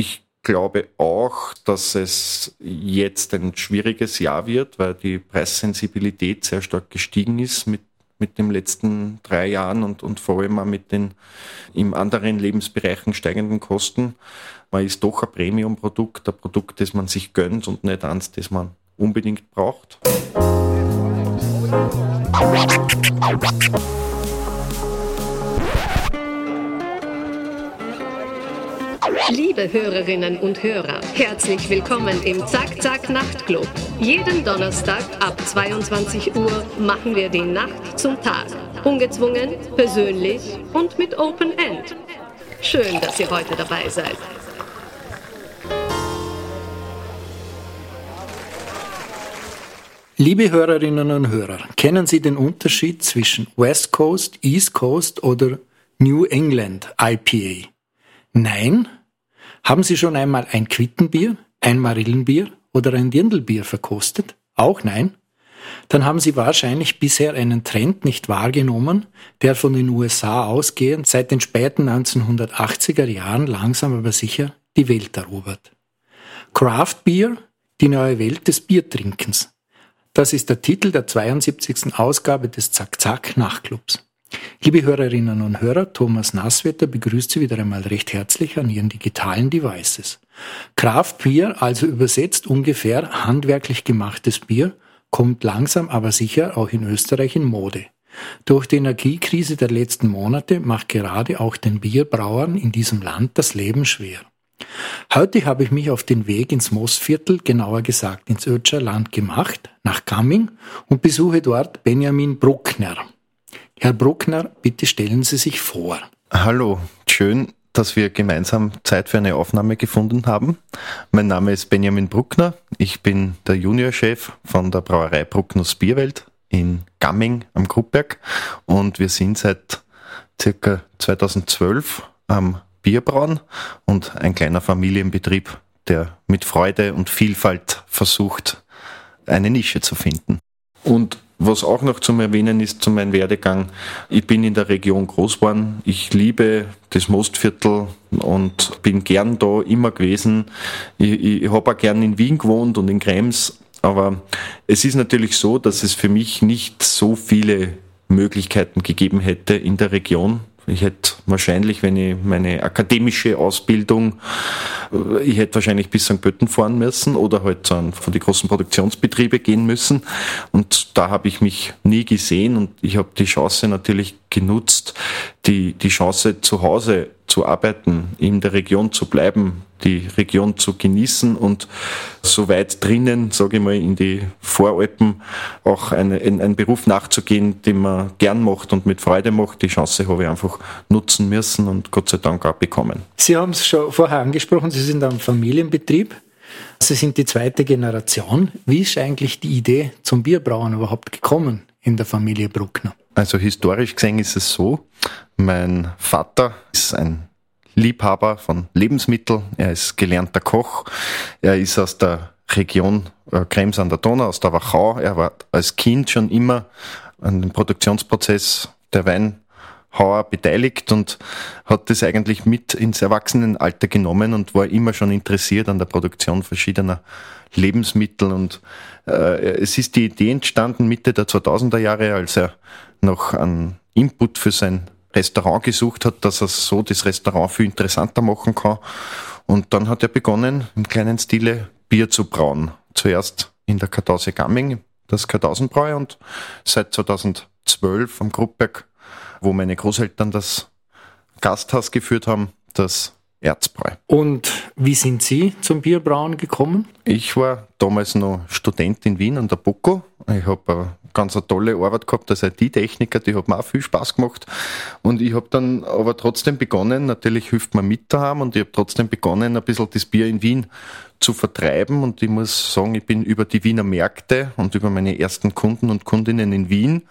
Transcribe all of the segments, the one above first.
Ich glaube auch, dass es jetzt ein schwieriges Jahr wird, weil die Preissensibilität sehr stark gestiegen ist mit, mit den letzten drei Jahren und, und vor allem auch mit den im anderen Lebensbereichen steigenden Kosten. Man ist doch ein Premium-Produkt, ein Produkt, das man sich gönnt und nicht eins, das man unbedingt braucht. Liebe Hörerinnen und Hörer, herzlich willkommen im Zack Zack Nachtclub. Jeden Donnerstag ab 22 Uhr machen wir die Nacht zum Tag. Ungezwungen, persönlich und mit Open End. Schön, dass ihr heute dabei seid. Liebe Hörerinnen und Hörer, kennen Sie den Unterschied zwischen West Coast, East Coast oder New England IPA? Nein? Haben Sie schon einmal ein Quittenbier, ein Marillenbier oder ein Dirndlbier verkostet? Auch nein? Dann haben Sie wahrscheinlich bisher einen Trend nicht wahrgenommen, der von den USA ausgehend seit den späten 1980er Jahren langsam aber sicher die Welt erobert. Craft Beer, die neue Welt des Biertrinkens. Das ist der Titel der 72. Ausgabe des Zack Zack Nachtclubs. Liebe Hörerinnen und Hörer, Thomas Nasswetter begrüßt Sie wieder einmal recht herzlich an Ihren digitalen Devices. Craft Beer, also übersetzt ungefähr handwerklich gemachtes Bier, kommt langsam aber sicher auch in Österreich in Mode. Durch die Energiekrise der letzten Monate macht gerade auch den Bierbrauern in diesem Land das Leben schwer. Heute habe ich mich auf den Weg ins Moosviertel, genauer gesagt ins Ötscher Land gemacht, nach Gamming und besuche dort Benjamin Bruckner. Herr Bruckner, bitte stellen Sie sich vor. Hallo, schön, dass wir gemeinsam Zeit für eine Aufnahme gefunden haben. Mein Name ist Benjamin Bruckner. Ich bin der Juniorchef von der Brauerei Bruckners Bierwelt in Gamming am Gruppberg und wir sind seit circa 2012 am Bierbrauen und ein kleiner Familienbetrieb, der mit Freude und Vielfalt versucht, eine Nische zu finden. Und was auch noch zum Erwähnen ist zu meinem Werdegang, ich bin in der Region groß geworden. Ich liebe das Mostviertel und bin gern da immer gewesen. Ich, ich habe auch gern in Wien gewohnt und in Krems. Aber es ist natürlich so, dass es für mich nicht so viele Möglichkeiten gegeben hätte in der Region. Ich hätte wahrscheinlich, wenn ich meine akademische Ausbildung, äh, ich hätte wahrscheinlich bis St. Pötten fahren müssen oder halt von den großen Produktionsbetriebe gehen müssen. Und da habe ich mich nie gesehen und ich habe die Chance natürlich genutzt, die, die Chance zu Hause zu arbeiten, in der Region zu bleiben, die Region zu genießen und so weit drinnen, sage ich mal, in die Voralpen auch eine, in, einen Beruf nachzugehen, den man gern macht und mit Freude macht. Die Chance habe ich einfach nutzen müssen und Gott sei Dank auch bekommen. Sie haben es schon vorher angesprochen, Sie sind ein Familienbetrieb. Sie sind die zweite Generation. Wie ist eigentlich die Idee zum Bierbrauen überhaupt gekommen in der Familie Bruckner? Also historisch gesehen ist es so, mein Vater ist ein Liebhaber von Lebensmitteln, er ist gelernter Koch, er ist aus der Region äh, Krems an der Donau, aus der Wachau. Er war als Kind schon immer an dem Produktionsprozess der Weinhauer beteiligt und hat das eigentlich mit ins Erwachsenenalter genommen und war immer schon interessiert an der Produktion verschiedener Lebensmittel. Und äh, es ist die Idee entstanden Mitte der 2000er Jahre, als er noch einen Input für sein Restaurant gesucht hat, dass er so das Restaurant viel interessanter machen kann. Und dann hat er begonnen, im kleinen Stile Bier zu brauen. Zuerst in der Kartause Gamming, das Kartausenbräu und seit 2012 am Gruppberg, wo meine Großeltern das Gasthaus geführt haben, das Erzbräu. Und wie sind Sie zum Bierbrauen gekommen? Ich war damals noch Student in Wien an der BOKO. Ich habe eine ganz eine tolle Arbeit gehabt als IT-Techniker, die hat mir auch viel Spaß gemacht. Und ich habe dann aber trotzdem begonnen, natürlich hilft man mit daheim und ich habe trotzdem begonnen, ein bisschen das Bier in Wien zu vertreiben. Und ich muss sagen, ich bin über die Wiener Märkte und über meine ersten Kunden und Kundinnen in Wien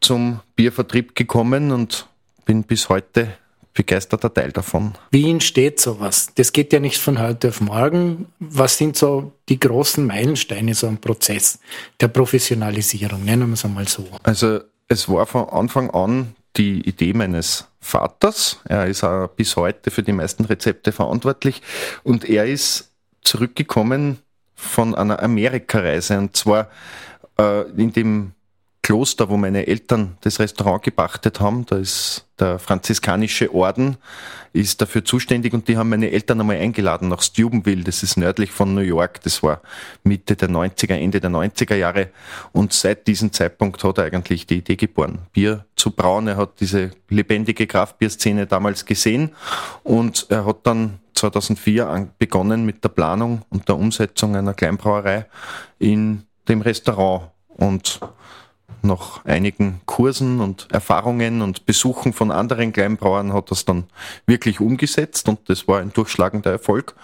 zum Biervertrieb gekommen und bin bis heute begeisterter Teil davon. Wie entsteht sowas? Das geht ja nicht von heute auf morgen. Was sind so die großen Meilensteine so ein Prozess der Professionalisierung? Nennen wir es einmal so. Also es war von Anfang an die Idee meines Vaters. Er ist auch bis heute für die meisten Rezepte verantwortlich und er ist zurückgekommen von einer Amerikareise und zwar äh, in dem Kloster, wo meine Eltern das Restaurant gepachtet haben, da ist der franziskanische Orden, ist dafür zuständig und die haben meine Eltern einmal eingeladen nach Steubenville, das ist nördlich von New York, das war Mitte der 90er, Ende der 90er Jahre und seit diesem Zeitpunkt hat er eigentlich die Idee geboren, Bier zu brauen. Er hat diese lebendige Kraftbierszene damals gesehen und er hat dann 2004 begonnen mit der Planung und der Umsetzung einer Kleinbrauerei in dem Restaurant und nach einigen Kursen und Erfahrungen und Besuchen von anderen Kleinbrauern hat das dann wirklich umgesetzt und das war ein durchschlagender Erfolg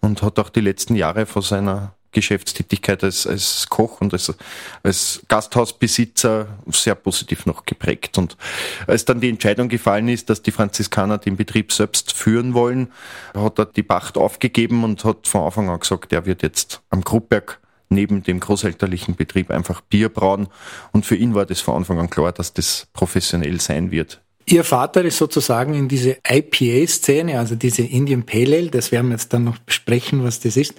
und hat auch die letzten Jahre vor seiner Geschäftstätigkeit als, als Koch und als, als Gasthausbesitzer sehr positiv noch geprägt. Und als dann die Entscheidung gefallen ist, dass die Franziskaner den Betrieb selbst führen wollen, hat er die Pacht aufgegeben und hat von Anfang an gesagt, er wird jetzt am Gruppberg neben dem großelterlichen Betrieb einfach Bier brauen. Und für ihn war das von Anfang an klar, dass das professionell sein wird. Ihr Vater ist sozusagen in diese IPA-Szene, also diese Indian Pale Ale, das werden wir jetzt dann noch besprechen, was das ist,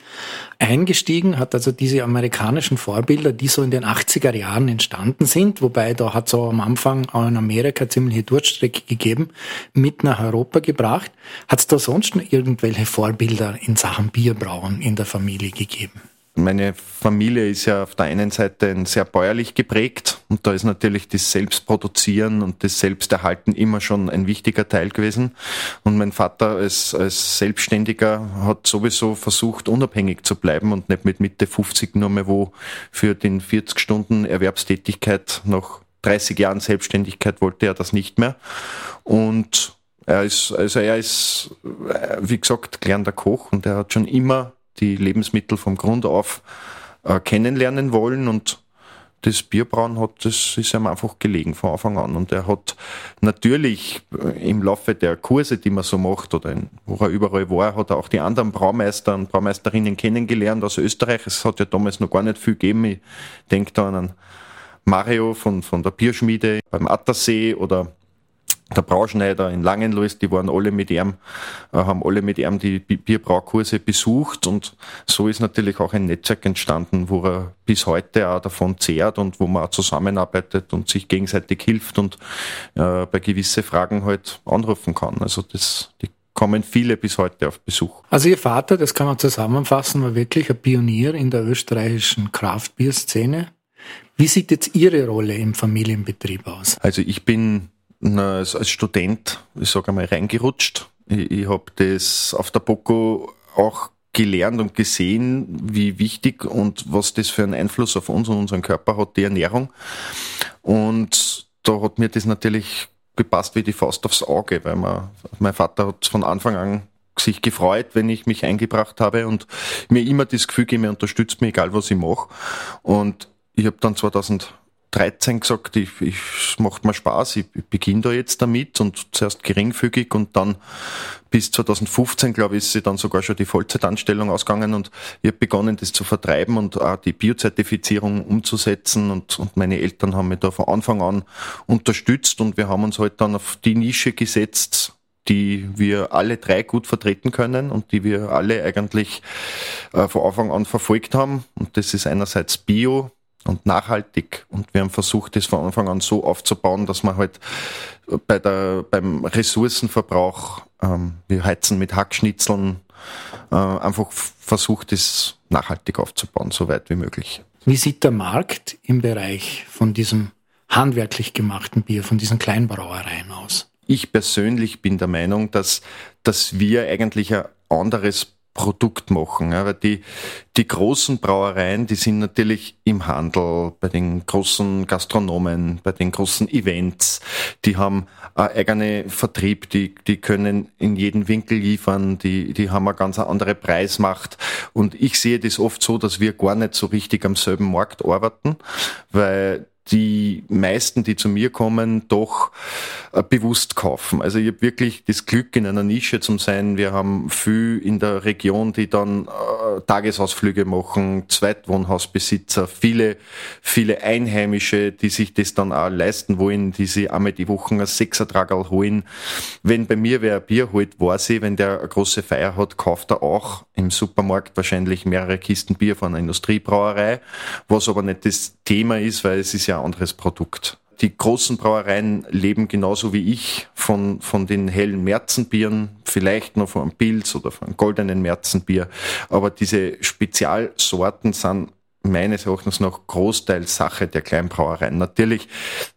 eingestiegen, hat also diese amerikanischen Vorbilder, die so in den 80er Jahren entstanden sind, wobei da hat es auch am Anfang auch in Amerika ziemliche Durchstrecke gegeben, mit nach Europa gebracht. Hat es da sonst irgendwelche Vorbilder in Sachen Bierbrauen in der Familie gegeben? Meine Familie ist ja auf der einen Seite sehr bäuerlich geprägt und da ist natürlich das Selbstproduzieren und das Selbsterhalten immer schon ein wichtiger Teil gewesen. Und mein Vater als, als Selbstständiger hat sowieso versucht, unabhängig zu bleiben und nicht mit Mitte 50 nur mehr wo für den 40 Stunden Erwerbstätigkeit nach 30 Jahren Selbstständigkeit wollte er das nicht mehr. Und er ist, also er ist, äh, wie gesagt, gelernter Koch und er hat schon immer die Lebensmittel vom Grund auf äh, kennenlernen wollen und das Bierbrauen hat, das ist ihm einfach gelegen von Anfang an. Und er hat natürlich äh, im Laufe der Kurse, die man so macht oder in, wo er überall war, hat er auch die anderen Braumeister und Braumeisterinnen kennengelernt aus Österreich. Es hat ja damals noch gar nicht viel gegeben. Ich denke da an Mario von, von der Bierschmiede beim Attersee oder der Brauschneider in Langenlois, die waren alle mit ihm, äh, haben alle mit ihm die Bierbraukurse besucht und so ist natürlich auch ein Netzwerk entstanden, wo er bis heute auch davon zehrt und wo man auch zusammenarbeitet und sich gegenseitig hilft und äh, bei gewisse Fragen halt anrufen kann. Also das, die kommen viele bis heute auf Besuch. Also Ihr Vater, das kann man zusammenfassen, war wirklich ein Pionier in der österreichischen Kraftbierszene. Wie sieht jetzt Ihre Rolle im Familienbetrieb aus? Also ich bin na, als, als Student, ich sage einmal, reingerutscht. Ich, ich habe das auf der Boko auch gelernt und gesehen, wie wichtig und was das für einen Einfluss auf uns und unseren Körper hat, die Ernährung. Und da hat mir das natürlich gepasst wie die Faust aufs Auge, weil man, mein Vater hat von Anfang an sich gefreut, wenn ich mich eingebracht habe und mir immer das Gefühl gegeben, er unterstützt mich, egal was ich mache. Und ich habe dann 2000 13 gesagt, ich, ich macht mir Spaß, ich beginne da jetzt damit und zuerst geringfügig und dann bis 2015, glaube ich, ist sie dann sogar schon die Vollzeitanstellung ausgegangen und ich habe begonnen, das zu vertreiben und auch die Biozertifizierung umzusetzen und, und meine Eltern haben mich da von Anfang an unterstützt und wir haben uns halt dann auf die Nische gesetzt, die wir alle drei gut vertreten können und die wir alle eigentlich äh, von Anfang an verfolgt haben. Und das ist einerseits Bio, und nachhaltig. Und wir haben versucht, das von Anfang an so aufzubauen, dass man halt bei der, beim Ressourcenverbrauch, ähm, wir heizen mit Hackschnitzeln, äh, einfach versucht, das nachhaltig aufzubauen, so weit wie möglich. Wie sieht der Markt im Bereich von diesem handwerklich gemachten Bier, von diesen Kleinbrauereien aus? Ich persönlich bin der Meinung, dass, dass wir eigentlich ein anderes Produkt machen. Ja, weil die, die großen Brauereien, die sind natürlich im Handel, bei den großen Gastronomen, bei den großen Events. Die haben einen eigenen Vertrieb, die, die können in jeden Winkel liefern, die, die haben eine ganz andere Preismacht. Und ich sehe das oft so, dass wir gar nicht so richtig am selben Markt arbeiten, weil die meisten, die zu mir kommen, doch äh, bewusst kaufen. Also ich habe wirklich das Glück, in einer Nische zu sein. Wir haben viel in der Region, die dann äh, Tagesausflüge machen, Zweitwohnhausbesitzer, viele, viele Einheimische, die sich das dann auch leisten wollen, die sich einmal die Wochen ein Sechsertragal holen. Wenn bei mir wer ein Bier holt, weiß ich, wenn der eine große Feier hat, kauft er auch im Supermarkt wahrscheinlich mehrere Kisten Bier von einer Industriebrauerei, was aber nicht das Thema ist, weil es ist ja anderes Produkt die großen Brauereien leben genauso wie ich von, von den hellen Märzenbieren, vielleicht noch von einem Pilz oder von einem goldenen Märzenbier. Aber diese Spezialsorten sind meines Erachtens noch Großteil Sache der Kleinbrauereien. Natürlich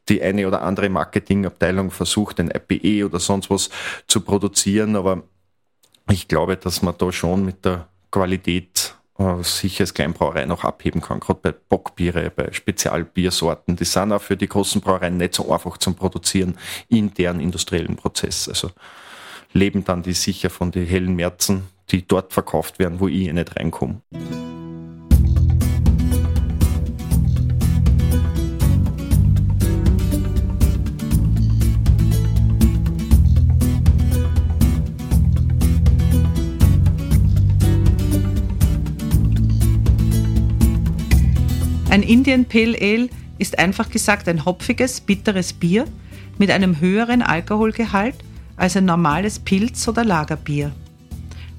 die eine oder andere Marketingabteilung versucht, ein IPE oder sonst was zu produzieren, aber ich glaube, dass man da schon mit der Qualität sich als Kleinbrauerei noch abheben kann, gerade bei Bockbiere, bei Spezialbiersorten. Die sind auch für die großen Brauereien nicht so einfach zum Produzieren in deren industriellen Prozess. Also leben dann die sicher von den hellen Märzen, die dort verkauft werden, wo ich nicht reinkomme. Ein Indian Pale Ale ist einfach gesagt ein hopfiges, bitteres Bier mit einem höheren Alkoholgehalt als ein normales Pilz- oder Lagerbier.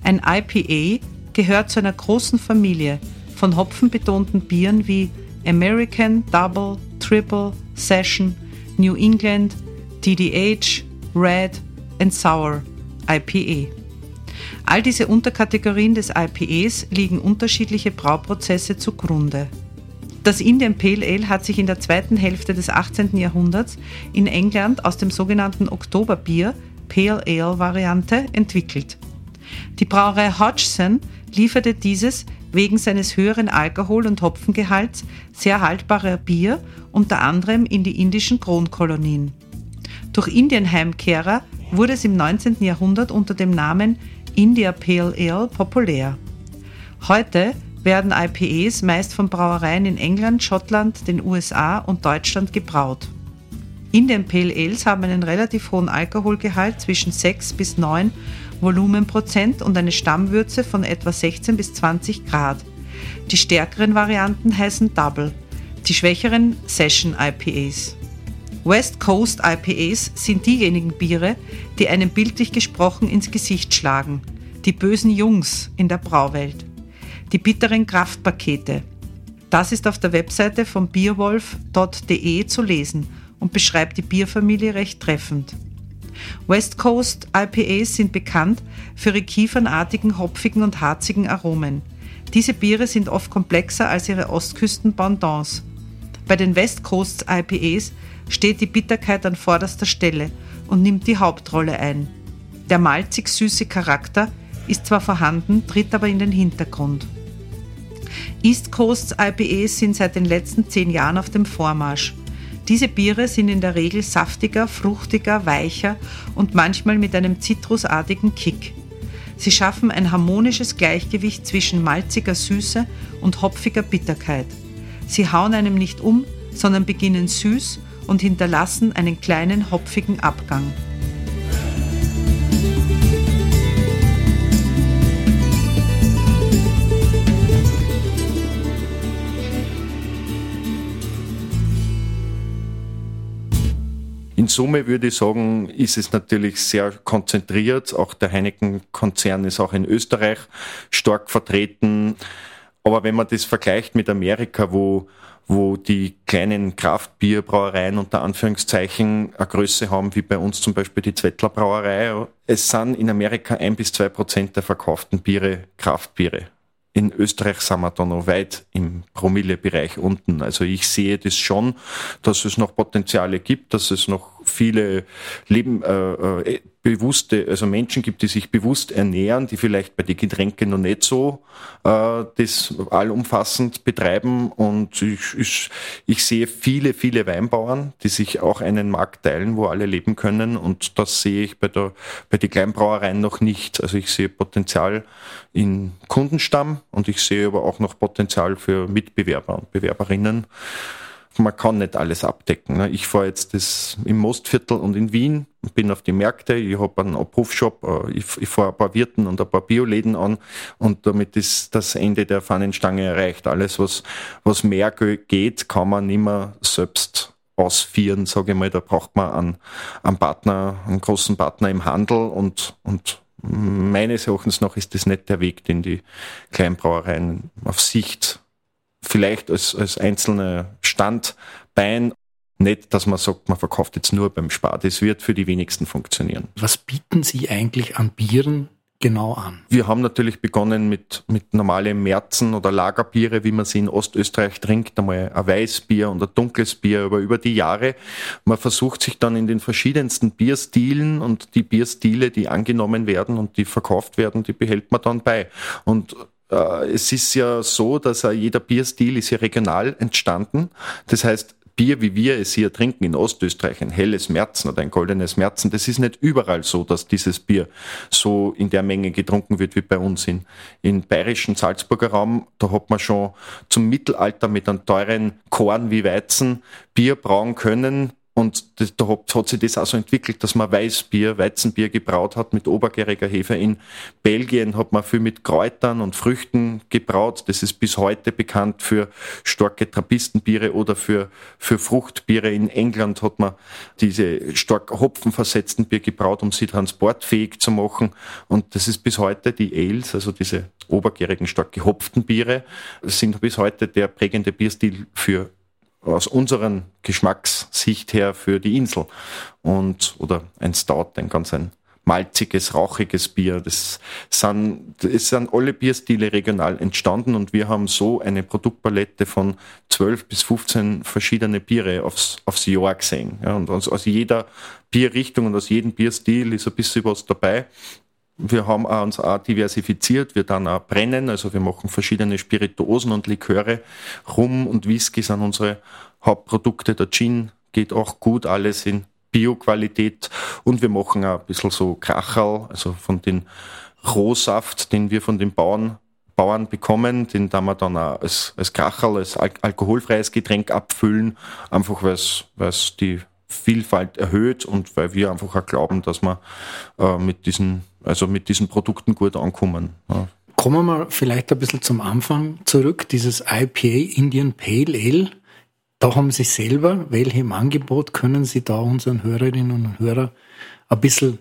Ein IPA gehört zu einer großen Familie von hopfenbetonten Bieren wie American, Double, Triple, Session, New England, DDH, Red and Sour IPA. All diese Unterkategorien des IPAs liegen unterschiedliche Brauprozesse zugrunde. Das Indian Pale Ale hat sich in der zweiten Hälfte des 18. Jahrhunderts in England aus dem sogenannten Oktoberbier Pale Ale Variante entwickelt. Die Brauerei Hodgson lieferte dieses wegen seines höheren Alkohol- und Hopfengehalts sehr haltbare Bier unter anderem in die indischen Kronkolonien. Durch Indienheimkehrer wurde es im 19. Jahrhundert unter dem Namen India Pale Ale populär. Heute werden IPAs meist von Brauereien in England, Schottland, den USA und Deutschland gebraut. Indian Pale Ales haben einen relativ hohen Alkoholgehalt zwischen 6 bis 9 Volumenprozent und eine Stammwürze von etwa 16 bis 20 Grad. Die stärkeren Varianten heißen Double, die schwächeren Session IPAs. West Coast IPAs sind diejenigen Biere, die einem bildlich gesprochen ins Gesicht schlagen, die bösen Jungs in der Brauwelt die bitteren Kraftpakete. Das ist auf der Webseite von bierwolf.de zu lesen und beschreibt die Bierfamilie recht treffend. West Coast IPAs sind bekannt für ihre kiefernartigen, hopfigen und harzigen Aromen. Diese Biere sind oft komplexer als ihre Ostküsten-Pendants. Bei den West Coast IPAs steht die Bitterkeit an vorderster Stelle und nimmt die Hauptrolle ein. Der malzig-süße Charakter ist zwar vorhanden, tritt aber in den Hintergrund. East Coast IPAs sind seit den letzten zehn Jahren auf dem Vormarsch. Diese Biere sind in der Regel saftiger, fruchtiger, weicher und manchmal mit einem zitrusartigen Kick. Sie schaffen ein harmonisches Gleichgewicht zwischen malziger Süße und hopfiger Bitterkeit. Sie hauen einem nicht um, sondern beginnen süß und hinterlassen einen kleinen hopfigen Abgang. In Summe würde ich sagen, ist es natürlich sehr konzentriert. Auch der Heineken-Konzern ist auch in Österreich stark vertreten. Aber wenn man das vergleicht mit Amerika, wo, wo die kleinen Kraftbierbrauereien unter Anführungszeichen eine Größe haben, wie bei uns zum Beispiel die Zwettler Brauerei, es sind in Amerika ein bis zwei Prozent der verkauften Biere Kraftbiere in Österreich sind wir da noch weit im Promillebereich unten. Also ich sehe das schon, dass es noch Potenziale gibt, dass es noch viele Leben, äh, äh, bewusste, also Menschen gibt, die sich bewusst ernähren, die vielleicht bei den Getränken noch nicht so äh, das allumfassend betreiben. Und ich, ich, ich sehe viele, viele Weinbauern, die sich auch einen Markt teilen, wo alle leben können. Und das sehe ich bei, der, bei den Kleinbrauereien noch nicht. Also ich sehe Potenzial in Kundenstamm und ich sehe aber auch noch Potenzial für Mitbewerber und Bewerberinnen. Man kann nicht alles abdecken. Ne? Ich fahre jetzt das im Mostviertel und in Wien, bin auf die Märkte, ich habe einen Abrufshop, äh, ich, ich fahre ein paar Wirten und ein paar Bioläden an und damit ist das Ende der Fahnenstange erreicht. Alles, was, was mehr geht, kann man nicht mehr selbst ausführen, sage ich mal. Da braucht man einen, einen Partner, einen großen Partner im Handel und, und meines Erachtens noch ist das nicht der Weg, den die Kleinbrauereien auf Sicht vielleicht als, als einzelne Standbein nicht, dass man sagt, man verkauft jetzt nur beim Spar. Das wird für die wenigsten funktionieren. Was bieten Sie eigentlich an Bieren genau an? Wir haben natürlich begonnen mit, mit normalen Märzen oder Lagerbiere, wie man sie in Ostösterreich trinkt, einmal ein Weißbier und ein dunkles Bier, aber über die Jahre, man versucht sich dann in den verschiedensten Bierstilen und die Bierstile, die angenommen werden und die verkauft werden, die behält man dann bei. Und es ist ja so, dass jeder Bierstil ist ja regional entstanden. Das heißt, Bier, wie wir es hier trinken in Ostösterreich, ein helles Märzen oder ein goldenes Märzen, das ist nicht überall so, dass dieses Bier so in der Menge getrunken wird wie bei uns in, in bayerischen Salzburger Raum. Da hat man schon zum Mittelalter mit einem teuren Korn wie Weizen Bier brauen können, und da hat, hat sich das auch so entwickelt, dass man Weißbier, Weizenbier gebraut hat mit obergäriger Hefe. In Belgien hat man viel mit Kräutern und Früchten gebraut. Das ist bis heute bekannt für starke Trappistenbiere oder für, für Fruchtbiere. In England hat man diese stark hopfenversetzten Bier gebraut, um sie transportfähig zu machen. Und das ist bis heute die Ales, also diese obergärigen, stark gehopften Biere, sind bis heute der prägende Bierstil für aus unseren Geschmackssicht her für die Insel. Und, oder ein Stout, ein ganz ein malziges, rauchiges Bier. Das sind, es sind alle Bierstile regional entstanden und wir haben so eine Produktpalette von 12 bis 15 verschiedene Biere aufs, aufs Jahr gesehen. Ja, und aus, aus jeder Bierrichtung und aus jedem Bierstil ist ein bisschen was dabei. Wir haben uns auch diversifiziert, wir dann auch brennen, also wir machen verschiedene Spirituosen und Liköre. Rum und Whisky sind unsere Hauptprodukte. Der Gin geht auch gut, alles in Bioqualität. Und wir machen auch ein bisschen so Kracherl, also von den Rohsaft, den wir von den Bauern, Bauern bekommen, den da wir dann auch als, als Kracherl, als al alkoholfreies Getränk abfüllen, einfach weil es die Vielfalt erhöht und weil wir einfach auch glauben, dass wir äh, mit diesen also mit diesen Produkten gut ankommen. Ja. Kommen wir mal vielleicht ein bisschen zum Anfang zurück. Dieses IPA Indian Pale Ale, da haben Sie selber welche im Angebot? Können Sie da unseren Hörerinnen und Hörern ein bisschen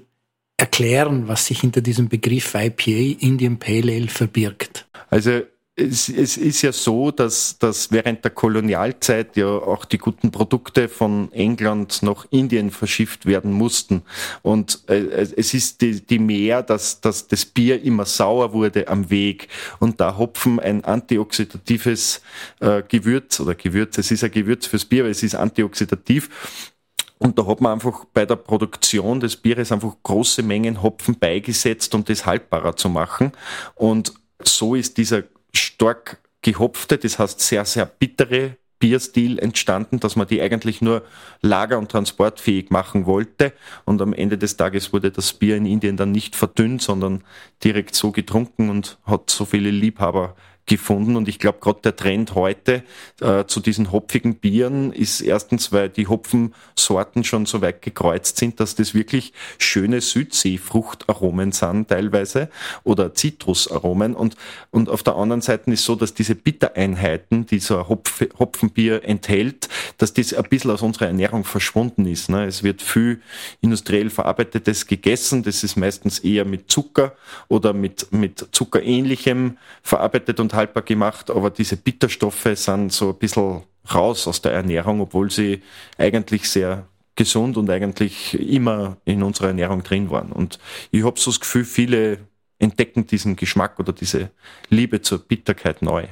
erklären, was sich hinter diesem Begriff IPA Indian Pale Ale verbirgt? Also es, es ist ja so, dass, dass während der Kolonialzeit ja auch die guten Produkte von England nach Indien verschifft werden mussten. Und äh, es ist die, die mehr, dass, dass das Bier immer sauer wurde am Weg. Und da Hopfen ein antioxidatives äh, Gewürz oder Gewürz, es ist ein Gewürz fürs Bier, weil es ist antioxidativ. Und da hat man einfach bei der Produktion des Bieres einfach große Mengen Hopfen beigesetzt, um das haltbarer zu machen. Und so ist dieser stark gehopfte, das heißt sehr, sehr bittere Bierstil entstanden, dass man die eigentlich nur lager- und transportfähig machen wollte. Und am Ende des Tages wurde das Bier in Indien dann nicht verdünnt, sondern direkt so getrunken und hat so viele Liebhaber gefunden. Und ich glaube, gerade der Trend heute äh, zu diesen hopfigen Bieren ist erstens, weil die Hopfensorten schon so weit gekreuzt sind, dass das wirklich schöne Südseefruchtaromen sind teilweise oder Zitrusaromen. Und, und auf der anderen Seite ist so, dass diese Bittereinheiten, die so ein Hopf, Hopfenbier enthält, dass das ein bisschen aus unserer Ernährung verschwunden ist. Ne? Es wird viel industriell verarbeitetes gegessen. Das ist meistens eher mit Zucker oder mit, mit zuckerähnlichem verarbeitet und haltbar gemacht, aber diese Bitterstoffe sind so ein bisschen raus aus der Ernährung, obwohl sie eigentlich sehr gesund und eigentlich immer in unserer Ernährung drin waren. Und ich habe so das Gefühl, viele entdecken diesen Geschmack oder diese Liebe zur Bitterkeit neu.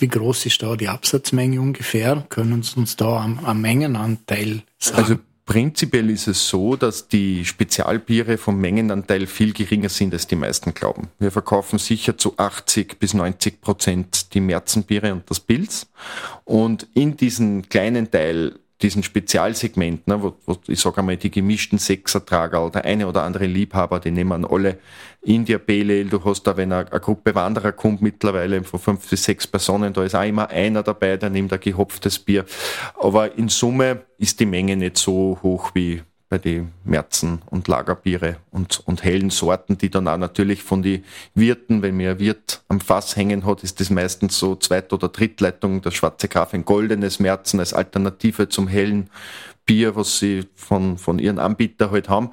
Wie groß ist da die Absatzmenge ungefähr? Können Sie uns da am, am Mengenanteil sagen? Also Prinzipiell ist es so, dass die Spezialbiere vom Mengenanteil viel geringer sind, als die meisten glauben. Wir verkaufen sicher zu 80 bis 90 Prozent die Märzenbiere und das Pilz. Und in diesen kleinen Teil diesen Spezialsegment, ne, wo, wo ich sage einmal die gemischten Sechsertrager, der eine oder andere Liebhaber, die nehmen alle India Pale Du hast da, wenn eine, eine Gruppe Wanderer kommt mittlerweile von fünf bis sechs Personen, da ist auch immer einer dabei, der nimmt ein gehopftes Bier. Aber in Summe ist die Menge nicht so hoch wie bei den Märzen und Lagerbiere und, und hellen Sorten, die dann auch natürlich von den Wirten, wenn mir ein Wirt am Fass hängen hat, ist das meistens so Zweit- oder Drittleitung, der schwarze Kaffee, ein goldenes Märzen als Alternative zum hellen Bier, was sie von, von ihren Anbietern halt haben.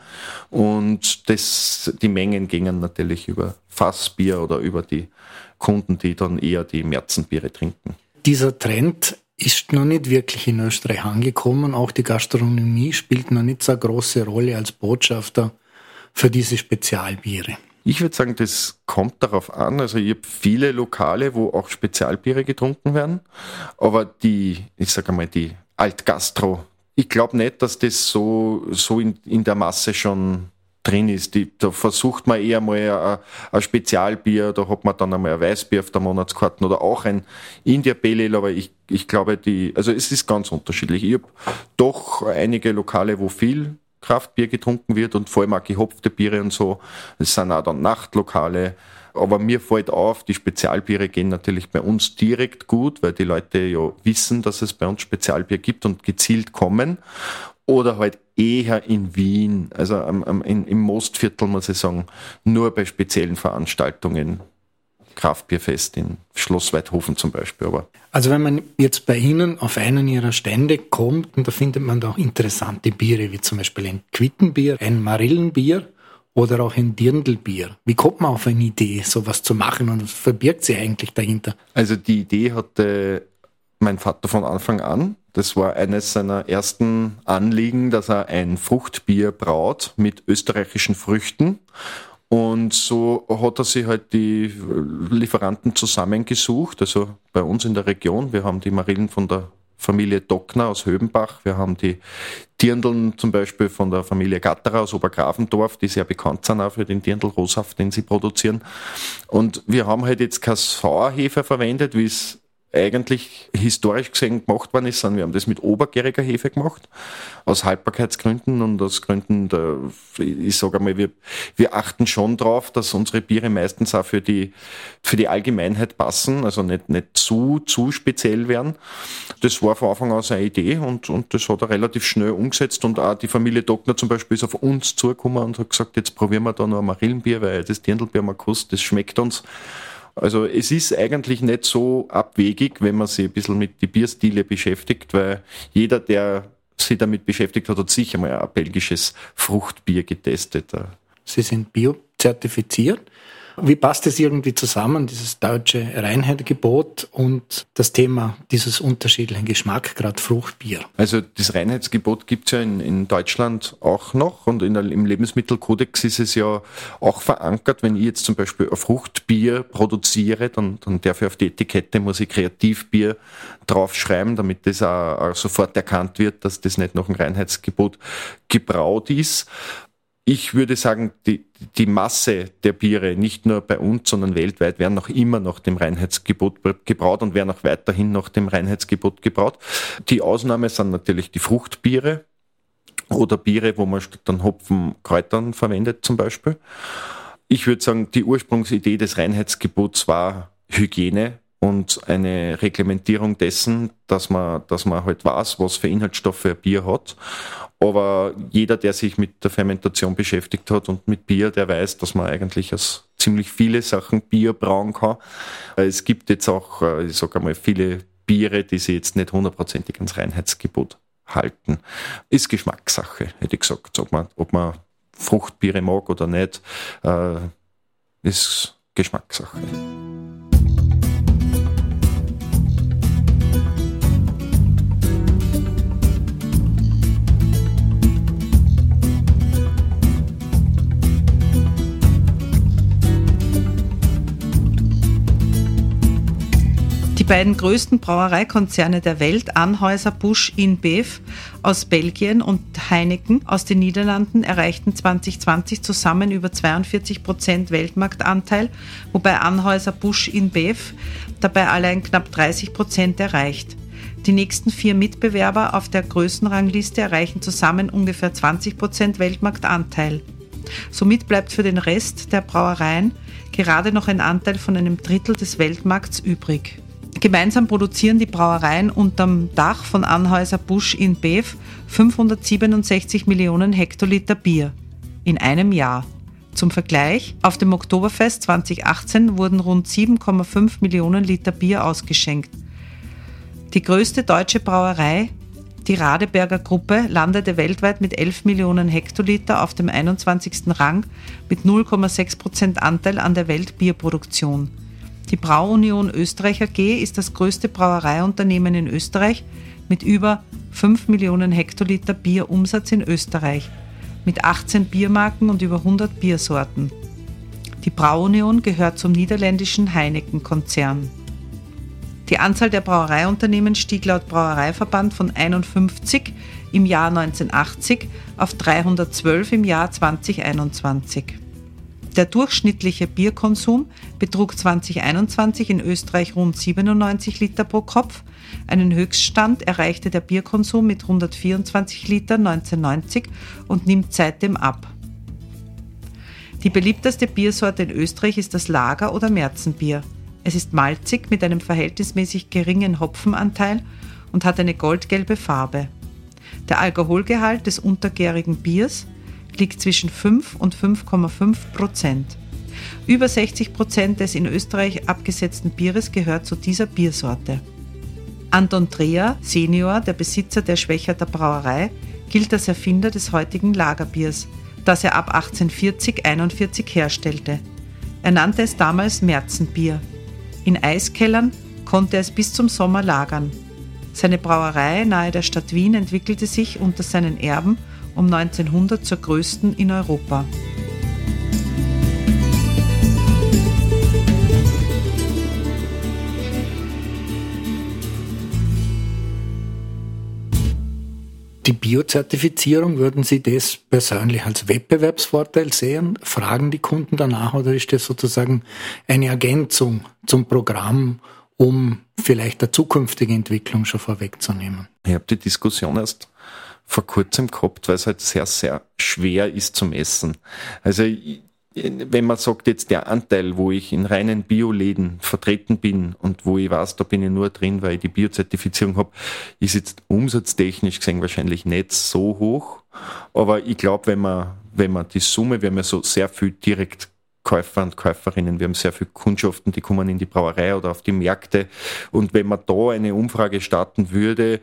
Und das, die Mengen gingen natürlich über Fassbier oder über die Kunden, die dann eher die Märzenbiere trinken. Dieser Trend ist noch nicht wirklich in Österreich angekommen. Auch die Gastronomie spielt noch nicht so eine große Rolle als Botschafter für diese Spezialbiere. Ich würde sagen, das kommt darauf an. Also ich habe viele Lokale, wo auch Spezialbiere getrunken werden, aber die, ich sage einmal, die Altgastro, ich glaube nicht, dass das so, so in, in der Masse schon drin ist. Die, da versucht man eher mal ein, Spezialbier, da hat man dann einmal ein Weißbier auf der Monatskarte oder auch ein India Pale Ale, aber ich, ich glaube, die, also es ist ganz unterschiedlich. Ich habe doch einige Lokale, wo viel Kraftbier getrunken wird und vor allem auch gehopfte Biere und so. Es sind auch dann Nachtlokale. Aber mir fällt auf, die Spezialbiere gehen natürlich bei uns direkt gut, weil die Leute ja wissen, dass es bei uns Spezialbier gibt und gezielt kommen oder halt eher in Wien, also am, am, in, im Mostviertel muss ich sagen, nur bei speziellen Veranstaltungen. Kraftbierfest in Schloss Weidhofen zum Beispiel. Aber also wenn man jetzt bei Ihnen auf einen Ihrer Stände kommt, da findet man da interessante Biere, wie zum Beispiel ein Quittenbier, ein Marillenbier oder auch ein Dirndlbier. Wie kommt man auf eine Idee, sowas zu machen und was verbirgt sie eigentlich dahinter? Also die Idee hatte mein Vater von Anfang an. Das war eines seiner ersten Anliegen, dass er ein Fruchtbier braut mit österreichischen Früchten. Und so hat er sich halt die Lieferanten zusammengesucht, also bei uns in der Region. Wir haben die Marillen von der Familie Dockner aus Höbenbach. Wir haben die Dirndeln zum Beispiel von der Familie Gatterer aus Obergrafendorf, die sehr bekannt sind auch für den Dirndl-Roshaft, den sie produzieren. Und wir haben halt jetzt kein Sauerhefe verwendet, wie es eigentlich historisch gesehen gemacht worden ist, sondern wir haben das mit obergäriger Hefe gemacht, aus Haltbarkeitsgründen und aus Gründen der, ich sage einmal, wir, wir achten schon drauf, dass unsere Biere meistens auch für die, für die Allgemeinheit passen, also nicht, nicht zu, zu speziell werden. Das war von Anfang an eine Idee und, und das hat er relativ schnell umgesetzt und auch die Familie Dockner zum Beispiel ist auf uns zugekommen und hat gesagt, jetzt probieren wir da noch ein Marillenbier, weil das Dirndlbier mal kostet, das schmeckt uns. Also es ist eigentlich nicht so abwegig, wenn man sich ein bisschen mit die Bierstile beschäftigt, weil jeder, der sich damit beschäftigt hat, hat sicher mal ein belgisches Fruchtbier getestet. Sie sind biozertifiziert. Wie passt das irgendwie zusammen, dieses deutsche Reinheitsgebot und das Thema dieses unterschiedlichen Geschmack, gerade Fruchtbier? Also das Reinheitsgebot gibt es ja in, in, Deutschland auch noch und der, im Lebensmittelkodex ist es ja auch verankert. Wenn ich jetzt zum Beispiel ein Fruchtbier produziere, dann, dann darf ich auf die Etikette, muss ich Kreativbier draufschreiben, damit das auch, auch sofort erkannt wird, dass das nicht nach dem Reinheitsgebot gebraut ist ich würde sagen, die, die Masse der Biere, nicht nur bei uns, sondern weltweit, werden noch immer nach dem Reinheitsgebot gebraut und werden auch weiterhin nach dem Reinheitsgebot gebraut. Die Ausnahme sind natürlich die Fruchtbiere oder Biere, wo man statt dann Hopfen Kräutern verwendet zum Beispiel. Ich würde sagen, die Ursprungsidee des Reinheitsgebots war Hygiene und eine Reglementierung dessen, dass man, dass man halt weiß, was für Inhaltsstoffe ein Bier hat aber jeder, der sich mit der Fermentation beschäftigt hat und mit Bier, der weiß, dass man eigentlich aus ziemlich viele Sachen Bier brauen kann. Es gibt jetzt auch, äh, ich sage einmal, viele Biere, die sich jetzt nicht hundertprozentig ans Reinheitsgebot halten. Ist Geschmackssache, hätte ich gesagt. Ob man, ob man Fruchtbiere mag oder nicht, äh, ist Geschmackssache. Die beiden größten Brauereikonzerne der Welt, Anheuser Busch InBev aus Belgien und Heineken aus den Niederlanden, erreichten 2020 zusammen über 42 Prozent Weltmarktanteil, wobei Anheuser Busch InBev dabei allein knapp 30 Prozent erreicht. Die nächsten vier Mitbewerber auf der Größenrangliste erreichen zusammen ungefähr 20 Prozent Weltmarktanteil. Somit bleibt für den Rest der Brauereien gerade noch ein Anteil von einem Drittel des Weltmarkts übrig. Gemeinsam produzieren die Brauereien unterm Dach von Anhäuser Busch in Bev 567 Millionen Hektoliter Bier in einem Jahr. Zum Vergleich, auf dem Oktoberfest 2018 wurden rund 7,5 Millionen Liter Bier ausgeschenkt. Die größte deutsche Brauerei, die Radeberger Gruppe, landete weltweit mit 11 Millionen Hektoliter auf dem 21. Rang mit 0,6 Prozent Anteil an der Weltbierproduktion. Die Brauunion Österreich AG ist das größte Brauereiunternehmen in Österreich mit über 5 Millionen Hektoliter Bierumsatz in Österreich, mit 18 Biermarken und über 100 Biersorten. Die Brauunion gehört zum niederländischen Heineken-Konzern. Die Anzahl der Brauereiunternehmen stieg laut Brauereiverband von 51 im Jahr 1980 auf 312 im Jahr 2021. Der durchschnittliche Bierkonsum betrug 2021 in Österreich rund 97 Liter pro Kopf. Einen Höchststand erreichte der Bierkonsum mit 124 Liter 1990 und nimmt seitdem ab. Die beliebteste Biersorte in Österreich ist das Lager- oder Märzenbier. Es ist malzig mit einem verhältnismäßig geringen Hopfenanteil und hat eine goldgelbe Farbe. Der Alkoholgehalt des untergärigen Biers liegt zwischen 5 und 5,5 Prozent. Über 60 Prozent des in Österreich abgesetzten Bieres gehört zu dieser Biersorte. Anton Dreher, Senior, der Besitzer der Schwächerter Brauerei, gilt als Erfinder des heutigen Lagerbiers, das er ab 1840-41 herstellte. Er nannte es damals Märzenbier. In Eiskellern konnte er es bis zum Sommer lagern. Seine Brauerei nahe der Stadt Wien entwickelte sich unter seinen Erben um 1900 zur größten in Europa. Die Biozertifizierung, würden Sie das persönlich als Wettbewerbsvorteil sehen? Fragen die Kunden danach oder ist das sozusagen eine Ergänzung zum Programm, um vielleicht der zukünftige Entwicklung schon vorwegzunehmen? Ich habe die Diskussion erst vor kurzem gehabt, weil es halt sehr, sehr schwer ist zum Essen. Also wenn man sagt, jetzt der Anteil, wo ich in reinen Bioläden vertreten bin und wo ich weiß, da bin ich nur drin, weil ich die Biozertifizierung habe, ist jetzt umsatztechnisch gesehen wahrscheinlich nicht so hoch. Aber ich glaube, wenn man, wenn man die Summe, wir haben ja so sehr viel direkt Käufer und Käuferinnen. Wir haben sehr viele Kundschaften, die kommen in die Brauerei oder auf die Märkte. Und wenn man da eine Umfrage starten würde,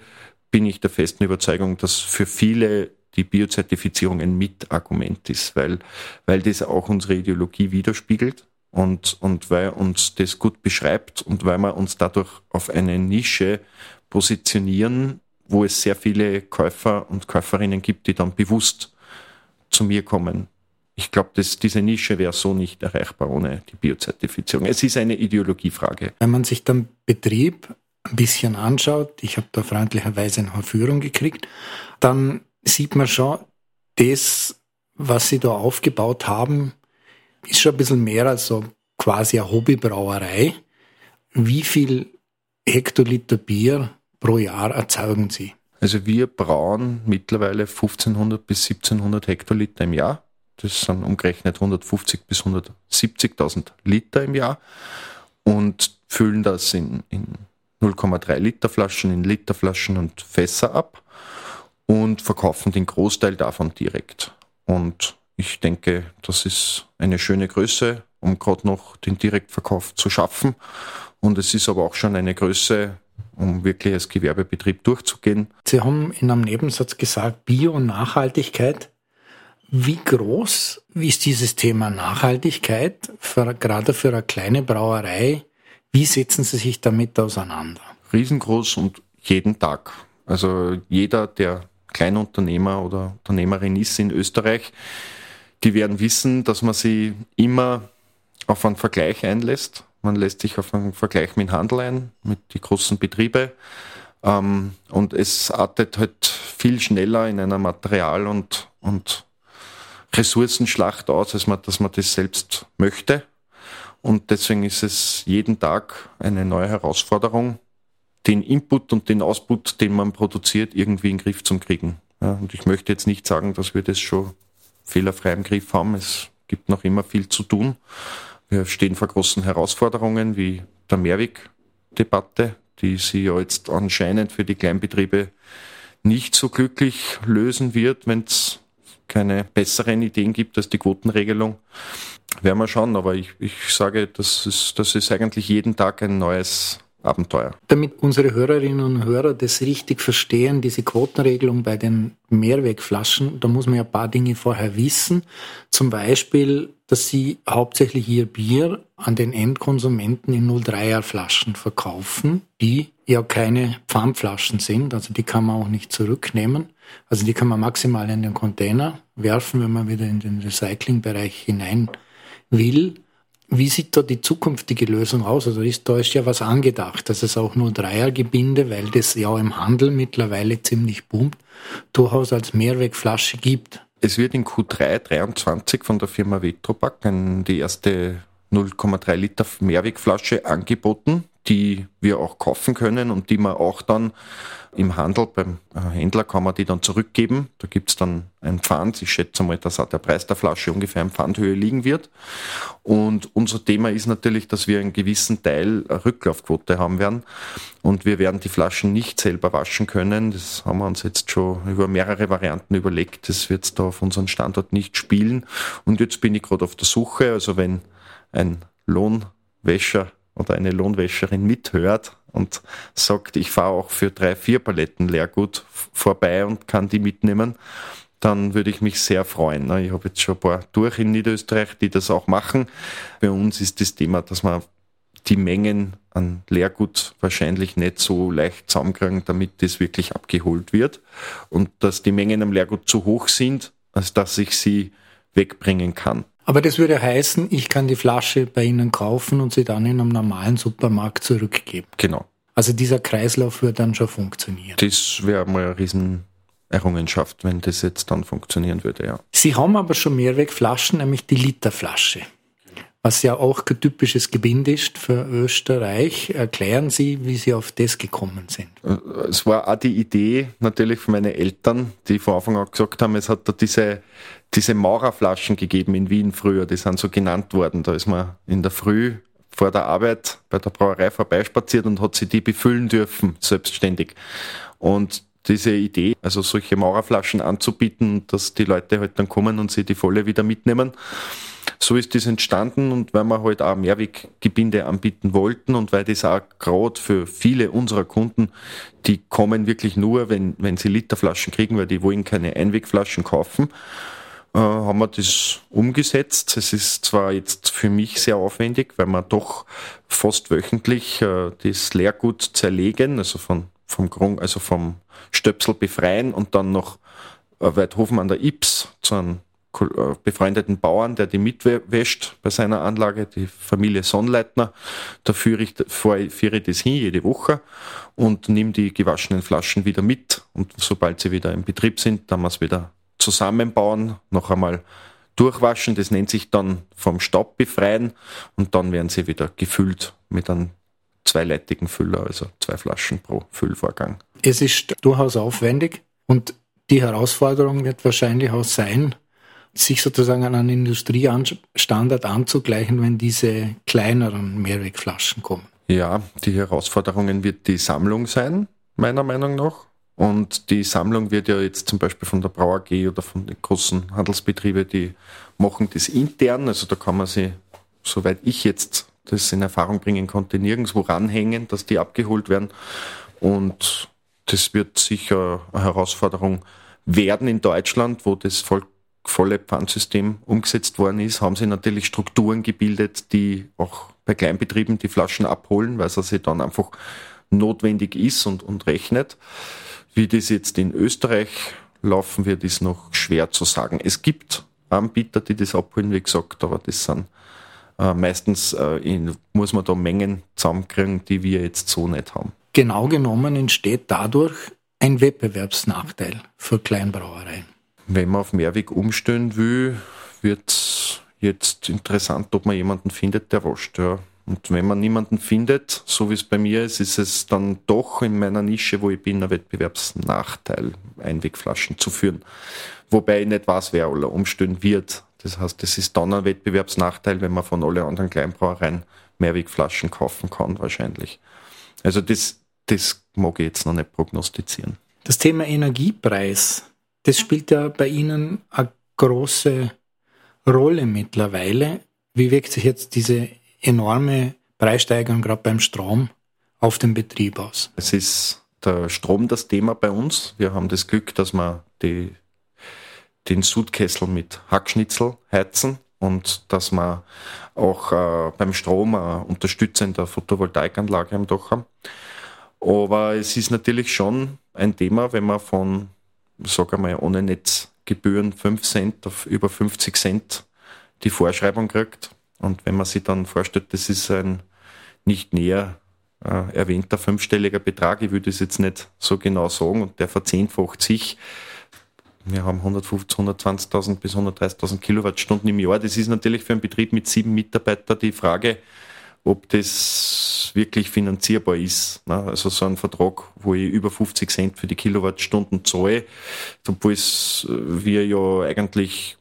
bin ich der festen Überzeugung, dass für viele die Biozertifizierung ein Mitargument ist, weil, weil das auch unsere Ideologie widerspiegelt und, und weil uns das gut beschreibt und weil wir uns dadurch auf eine Nische positionieren, wo es sehr viele Käufer und Käuferinnen gibt, die dann bewusst zu mir kommen. Ich glaube, diese Nische wäre so nicht erreichbar ohne die Biozertifizierung. Es ist eine Ideologiefrage. Wenn man sich dann Betrieb ein bisschen anschaut, ich habe da freundlicherweise eine Führung gekriegt, dann sieht man schon, das, was sie da aufgebaut haben, ist schon ein bisschen mehr als so quasi eine Hobbybrauerei. Wie viel Hektoliter Bier pro Jahr erzeugen sie? Also wir brauen mittlerweile 1500 bis 1700 Hektoliter im Jahr. Das sind umgerechnet 150 bis 170.000 Liter im Jahr und füllen das in, in 0,3 Liter Flaschen in Literflaschen und Fässer ab und verkaufen den Großteil davon direkt. Und ich denke, das ist eine schöne Größe, um gerade noch den Direktverkauf zu schaffen. Und es ist aber auch schon eine Größe, um wirklich als Gewerbebetrieb durchzugehen. Sie haben in einem Nebensatz gesagt, Bio und Nachhaltigkeit. Wie groß ist dieses Thema Nachhaltigkeit, für, gerade für eine kleine Brauerei? Wie setzen Sie sich damit auseinander? Riesengroß und jeden Tag. Also jeder, der Kleinunternehmer oder Unternehmerin ist in Österreich, die werden wissen, dass man sie immer auf einen Vergleich einlässt. Man lässt sich auf einen Vergleich mit dem Handel ein, mit den großen Betrieben. Ähm, und es artet halt viel schneller in einer Material- und, und Ressourcenschlacht aus, als man, dass man das selbst möchte. Und deswegen ist es jeden Tag eine neue Herausforderung, den Input und den Output, den man produziert, irgendwie in den Griff zu kriegen. Ja, und ich möchte jetzt nicht sagen, dass wir das schon fehlerfrei im Griff haben. Es gibt noch immer viel zu tun. Wir stehen vor großen Herausforderungen wie der Mehrweg-Debatte, die sie ja jetzt anscheinend für die Kleinbetriebe nicht so glücklich lösen wird, wenn es keine besseren Ideen gibt als die Quotenregelung. Werden wir schauen, aber ich, ich sage, das ist, das ist eigentlich jeden Tag ein neues Abenteuer. Damit unsere Hörerinnen und Hörer das richtig verstehen, diese Quotenregelung bei den Mehrwegflaschen, da muss man ja ein paar Dinge vorher wissen. Zum Beispiel, dass sie hauptsächlich ihr Bier an den Endkonsumenten in 03er Flaschen verkaufen, die ja keine Pfandflaschen sind, also die kann man auch nicht zurücknehmen. Also die kann man maximal in den Container werfen, wenn man wieder in den Recyclingbereich hinein will. Wie sieht da die zukünftige Lösung aus? Also ist, da ist ja was angedacht, dass es auch nur Dreiergebinde, weil das ja im Handel mittlerweile ziemlich boomt, durchaus als Mehrwegflasche gibt. Es wird in Q3 23 von der Firma Vetropack die erste 0,3 Liter Mehrwegflasche angeboten die wir auch kaufen können und die man auch dann im Handel beim äh, Händler kann man die dann zurückgeben. Da gibt's dann ein Pfand. Ich schätze mal, dass auch der Preis der Flasche ungefähr in Pfandhöhe liegen wird. Und unser Thema ist natürlich, dass wir einen gewissen Teil Rücklaufquote haben werden. Und wir werden die Flaschen nicht selber waschen können. Das haben wir uns jetzt schon über mehrere Varianten überlegt. Das wird da auf unseren Standort nicht spielen. Und jetzt bin ich gerade auf der Suche. Also wenn ein Lohnwäscher oder eine Lohnwäscherin mithört und sagt, ich fahre auch für drei, vier Paletten Leergut vorbei und kann die mitnehmen, dann würde ich mich sehr freuen. Ich habe jetzt schon ein paar durch in Niederösterreich, die das auch machen. Bei uns ist das Thema, dass man die Mengen an Leergut wahrscheinlich nicht so leicht zusammenkriegen, damit das wirklich abgeholt wird. Und dass die Mengen am Leergut zu hoch sind, als dass ich sie wegbringen kann. Aber das würde heißen, ich kann die Flasche bei Ihnen kaufen und sie dann in einem normalen Supermarkt zurückgeben. Genau. Also dieser Kreislauf würde dann schon funktionieren. Das wäre mal eine Riesenerrungenschaft, wenn das jetzt dann funktionieren würde, ja. Sie haben aber schon Mehrwegflaschen, nämlich die Literflasche. Was ja auch ein typisches Gebinde ist für Österreich. Erklären Sie, wie Sie auf das gekommen sind. Es war auch die Idee natürlich von meinen Eltern, die von Anfang an gesagt haben, es hat da diese diese Maurerflaschen gegeben in Wien früher, die sind so genannt worden. Da ist man in der Früh vor der Arbeit bei der Brauerei vorbeispaziert und hat sie die befüllen dürfen, selbstständig. Und diese Idee, also solche Maurerflaschen anzubieten, dass die Leute halt dann kommen und sie die volle wieder mitnehmen. So ist das entstanden und weil wir halt auch Mehrweggebinde anbieten wollten und weil das auch gerade für viele unserer Kunden, die kommen wirklich nur, wenn, wenn sie Literflaschen kriegen, weil die wollen keine Einwegflaschen kaufen äh, haben wir das umgesetzt. Es ist zwar jetzt für mich sehr aufwendig, weil wir doch fast wöchentlich äh, das Leergut zerlegen, also von, vom Grund, also vom Stöpsel befreien und dann noch äh, Weidhofen an der Ips zu einem äh, befreundeten Bauern, der die mitwäscht bei seiner Anlage, die Familie Sonnleitner. Da führe ich, führe ich das hin jede Woche und nehme die gewaschenen Flaschen wieder mit. Und sobald sie wieder im Betrieb sind, dann wir es wieder zusammenbauen, noch einmal durchwaschen, das nennt sich dann vom Staub befreien und dann werden sie wieder gefüllt mit einem zweileitigen Füller, also zwei Flaschen pro Füllvorgang. Es ist durchaus aufwendig und die Herausforderung wird wahrscheinlich auch sein, sich sozusagen an einen Industriestandard anzugleichen, wenn diese kleineren Mehrwegflaschen kommen. Ja, die Herausforderungen wird die Sammlung sein, meiner Meinung nach. Und die Sammlung wird ja jetzt zum Beispiel von der Brau AG oder von den großen Handelsbetrieben, die machen das intern. Also da kann man sie, soweit ich jetzt das in Erfahrung bringen konnte, nirgendwo ranhängen, dass die abgeholt werden. Und das wird sicher eine Herausforderung werden in Deutschland, wo das voll, volle Pfandsystem umgesetzt worden ist, haben sie natürlich Strukturen gebildet, die auch bei Kleinbetrieben die Flaschen abholen, weil es also dann einfach notwendig ist und, und rechnet. Wie das jetzt in Österreich laufen wird, ist noch schwer zu sagen. Es gibt Anbieter, die das abholen, wie gesagt, aber das sind äh, meistens äh, in, muss man da Mengen zusammenkriegen, die wir jetzt so nicht haben. Genau genommen entsteht dadurch ein Wettbewerbsnachteil für Kleinbrauereien. Wenn man auf Mehrweg umstellen will, wird es jetzt interessant, ob man jemanden findet, der wascht. Ja. Und wenn man niemanden findet, so wie es bei mir ist, ist es dann doch in meiner Nische, wo ich bin, ein Wettbewerbsnachteil, Einwegflaschen zu führen. Wobei ich nicht weiß, wer alle umstehen wird. Das heißt, es ist dann ein Wettbewerbsnachteil, wenn man von allen anderen Kleinbrauereien Mehrwegflaschen kaufen kann, wahrscheinlich. Also das, das mag ich jetzt noch nicht prognostizieren. Das Thema Energiepreis, das spielt ja bei Ihnen eine große Rolle mittlerweile. Wie wirkt sich jetzt diese enorme Preissteigerung gerade beim Strom auf den Betrieb aus? Es ist der Strom das Thema bei uns. Wir haben das Glück, dass wir die, den Sudkessel mit Hackschnitzel heizen und dass wir auch äh, beim Strom eine unterstützende Photovoltaikanlage am Dach haben. Aber es ist natürlich schon ein Thema, wenn man von, sag einmal, ohne Netzgebühren 5 Cent auf über 50 Cent die Vorschreibung kriegt. Und wenn man sich dann vorstellt, das ist ein nicht näher äh, erwähnter fünfstelliger Betrag, ich würde es jetzt nicht so genau sagen, und der verzehnfacht sich. Wir haben 150, 120.000 bis 130.000 Kilowattstunden im Jahr. Das ist natürlich für einen Betrieb mit sieben Mitarbeitern die Frage, ob das wirklich finanzierbar ist. Ne? Also so ein Vertrag, wo ich über 50 Cent für die Kilowattstunden zahle, obwohl wir ja eigentlich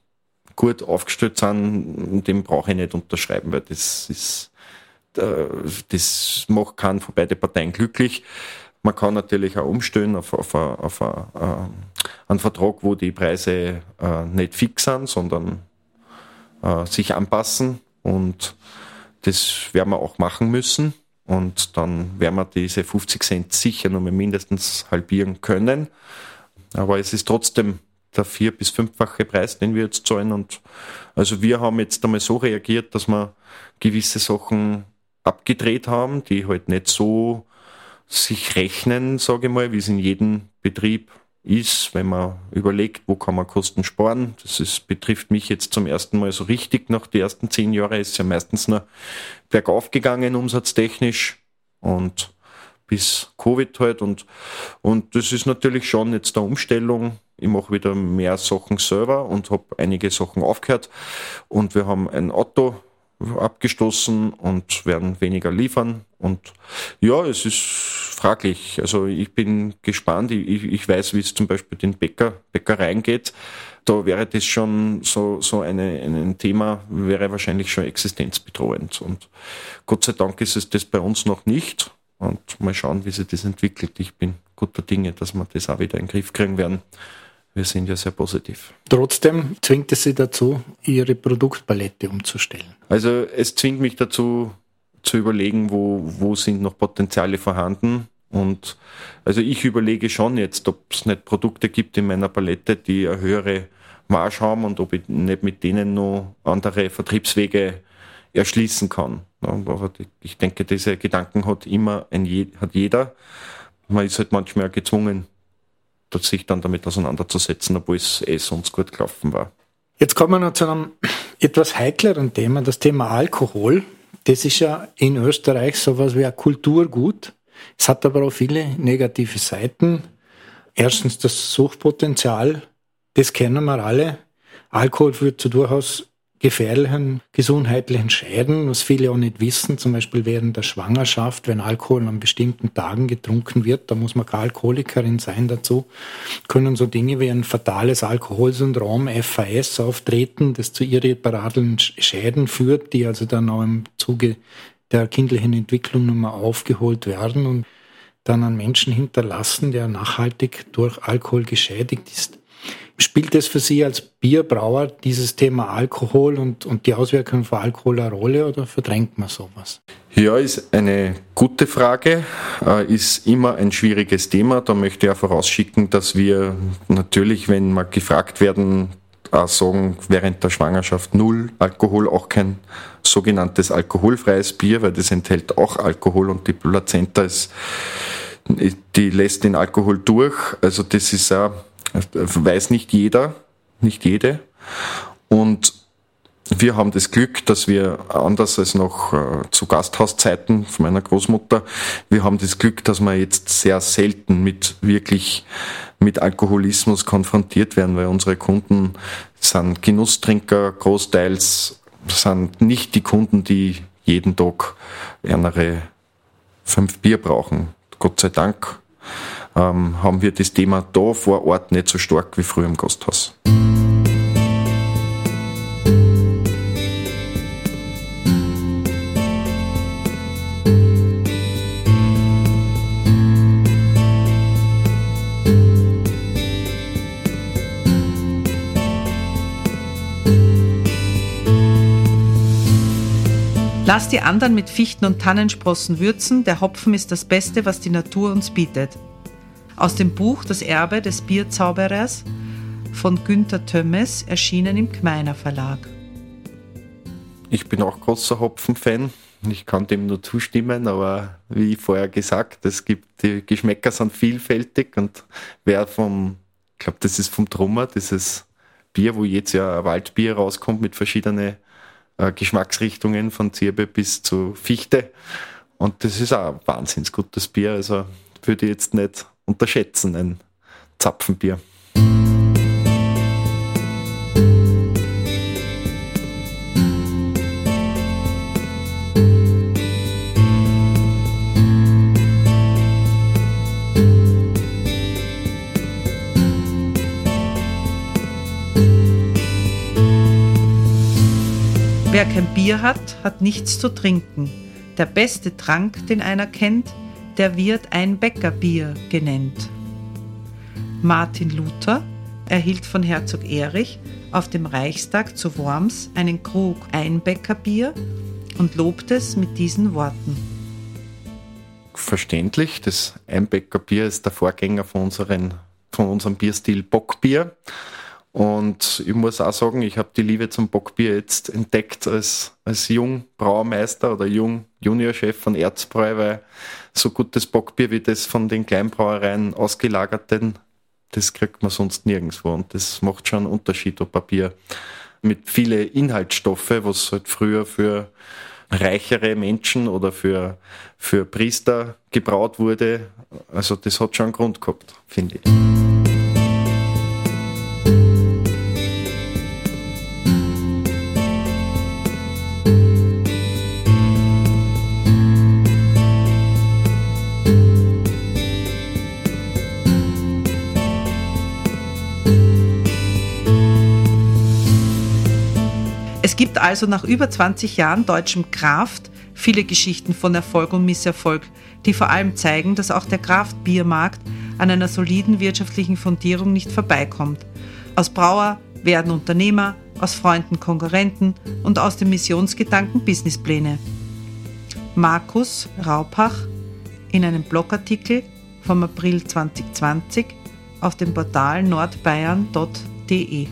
gut aufgestellt sind, dem brauche ich nicht unterschreiben, weil das ist, äh, das macht keinen von beiden Parteien glücklich. Man kann natürlich auch umstellen auf, auf, auf, auf äh, einen Vertrag, wo die Preise äh, nicht fix sind, sondern sich anpassen und das werden wir auch machen müssen. Und dann werden wir diese 50 Cent sicher mal mindestens halbieren können. Aber es ist trotzdem der vier- bis fünffache Preis, den wir jetzt zahlen. Und also wir haben jetzt einmal so reagiert, dass wir gewisse Sachen abgedreht haben, die halt nicht so sich rechnen, sage ich mal, wie es in jedem Betrieb ist, wenn man überlegt, wo kann man Kosten sparen. Das ist, betrifft mich jetzt zum ersten Mal so richtig. Nach den ersten zehn Jahren ist ja meistens nur bergauf gegangen, umsatztechnisch. Und bis Covid halt. Und, und das ist natürlich schon jetzt eine Umstellung. Ich mache wieder mehr Sachen selber und habe einige Sachen aufgehört. Und wir haben ein Auto abgestoßen und werden weniger liefern. Und ja, es ist fraglich. Also ich bin gespannt. Ich, ich weiß, wie es zum Beispiel den Bäcker, Bäckereien geht. Da wäre das schon so, so eine, ein Thema, wäre wahrscheinlich schon existenzbedrohend. Und Gott sei Dank ist es das bei uns noch nicht. Und mal schauen, wie sich das entwickelt. Ich bin guter Dinge, dass wir das auch wieder in den Griff kriegen werden wir sind ja sehr positiv. Trotzdem zwingt es Sie dazu, Ihre Produktpalette umzustellen. Also es zwingt mich dazu, zu überlegen, wo, wo sind noch Potenziale vorhanden. Und also ich überlege schon jetzt, ob es nicht Produkte gibt in meiner Palette, die eine höhere Marge haben und ob ich nicht mit denen noch andere Vertriebswege erschließen kann. Aber ich denke, diese Gedanken hat immer ein, hat jeder. Man ist halt manchmal gezwungen, sich dann damit auseinanderzusetzen, obwohl es eh sonst gut gelaufen war. Jetzt kommen wir noch zu einem etwas heikleren Thema, das Thema Alkohol. Das ist ja in Österreich sowas wie ein Kulturgut. Es hat aber auch viele negative Seiten. Erstens das Suchtpotenzial, das kennen wir alle. Alkohol führt zu durchaus gefährlichen gesundheitlichen Schäden, was viele auch nicht wissen, zum Beispiel während der Schwangerschaft, wenn Alkohol an bestimmten Tagen getrunken wird, da muss man keine Alkoholikerin sein dazu, können so Dinge wie ein fatales Alkoholsyndrom, FAS, auftreten, das zu irreparablen Schäden führt, die also dann auch im Zuge der kindlichen Entwicklung nochmal aufgeholt werden und dann an Menschen hinterlassen, der nachhaltig durch Alkohol geschädigt ist. Spielt es für Sie als Bierbrauer dieses Thema Alkohol und, und die Auswirkungen von Alkohol eine Rolle oder verdrängt man sowas? Ja, ist eine gute Frage, äh, ist immer ein schwieriges Thema. Da möchte ich auch vorausschicken, dass wir natürlich, wenn wir gefragt werden, auch sagen, während der Schwangerschaft null Alkohol, auch kein sogenanntes alkoholfreies Bier, weil das enthält auch Alkohol und die Plazenta ist, die lässt den Alkohol durch. Also das ist auch weiß nicht jeder, nicht jede. Und wir haben das Glück, dass wir anders als noch äh, zu Gasthauszeiten von meiner Großmutter, wir haben das Glück, dass wir jetzt sehr selten mit wirklich mit Alkoholismus konfrontiert werden, weil unsere Kunden sind Genusstrinker großteils, sind nicht die Kunden, die jeden Tag andere fünf Bier brauchen. Gott sei Dank ähm, haben wir das Thema da vor Ort nicht so stark wie früher im Gasthaus. Lass die anderen mit Fichten und Tannensprossen würzen, der Hopfen ist das Beste, was die Natur uns bietet. Aus dem Buch Das Erbe des Bierzauberers von Günther Tömmes, erschienen im Gmeiner Verlag. Ich bin auch großer Hopfen-Fan. Ich kann dem nur zustimmen, aber wie vorher gesagt, es gibt, die Geschmäcker sind vielfältig und wer vom, ich glaube, das ist vom Trummer, dieses Bier, wo jetzt ja Waldbier rauskommt mit verschiedenen äh, Geschmacksrichtungen von Zirbe bis zu Fichte. Und das ist auch ein wahnsinnig gutes Bier. Also würde ich jetzt nicht unterschätzen, ein Zapfenbier. Wer kein Bier hat, hat nichts zu trinken. Der beste Trank, den einer kennt, der wird ein Bäckerbier genannt. Martin Luther erhielt von Herzog Erich auf dem Reichstag zu Worms einen Krug Einbäckerbier und lobte es mit diesen Worten. Verständlich, das Einbäckerbier ist der Vorgänger von, unseren, von unserem Bierstil Bockbier. Und ich muss auch sagen, ich habe die Liebe zum Bockbier jetzt entdeckt als, als Jungbrauermeister oder Jung Juniorchef von Erzbräu, weil so gutes Bockbier wie das von den Kleinbrauereien ausgelagerten, das kriegt man sonst nirgendwo. Und das macht schon einen Unterschied, ob Bier mit viele Inhaltsstoffe, was halt früher für reichere Menschen oder für, für Priester gebraut wurde. Also das hat schon einen Grund gehabt, finde ich. Gibt also nach über 20 Jahren deutschem Kraft viele Geschichten von Erfolg und Misserfolg, die vor allem zeigen, dass auch der Kraftbiermarkt an einer soliden wirtschaftlichen Fundierung nicht vorbeikommt. Aus Brauer werden Unternehmer, aus Freunden Konkurrenten und aus dem Missionsgedanken Businesspläne. Markus Raupach in einem Blogartikel vom April 2020 auf dem Portal nordbayern.de.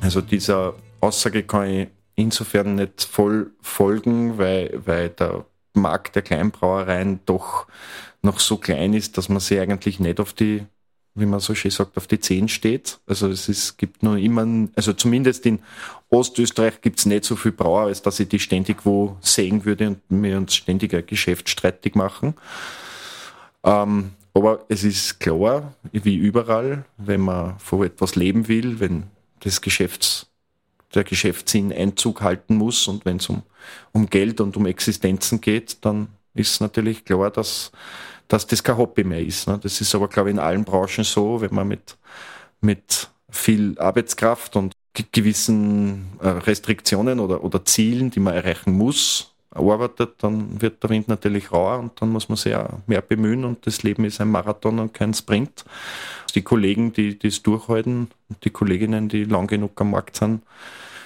Also dieser Aussage kann ich insofern nicht voll folgen, weil, weil der Markt der Kleinbrauereien doch noch so klein ist, dass man sie eigentlich nicht auf die, wie man so schön sagt, auf die Zehen steht. Also es ist, gibt nur immer, also zumindest in Ostösterreich gibt es nicht so viel Brauer, als dass ich die ständig wo sehen würde und mir uns ständig ein Geschäft streitig machen. Ähm, aber es ist klar, wie überall, wenn man von etwas leben will, wenn das Geschäfts der Geschäftssinn Einzug halten muss. Und wenn es um, um Geld und um Existenzen geht, dann ist natürlich klar, dass, dass das kein Hobby mehr ist. Ne? Das ist aber, glaube ich, in allen Branchen so, wenn man mit, mit viel Arbeitskraft und gewissen äh, Restriktionen oder, oder Zielen, die man erreichen muss, arbeitet, dann wird der Wind natürlich rauer und dann muss man sich auch mehr bemühen und das Leben ist ein Marathon und kein Sprint. Die Kollegen, die es durchhalten und die Kolleginnen, die lang genug am Markt sind,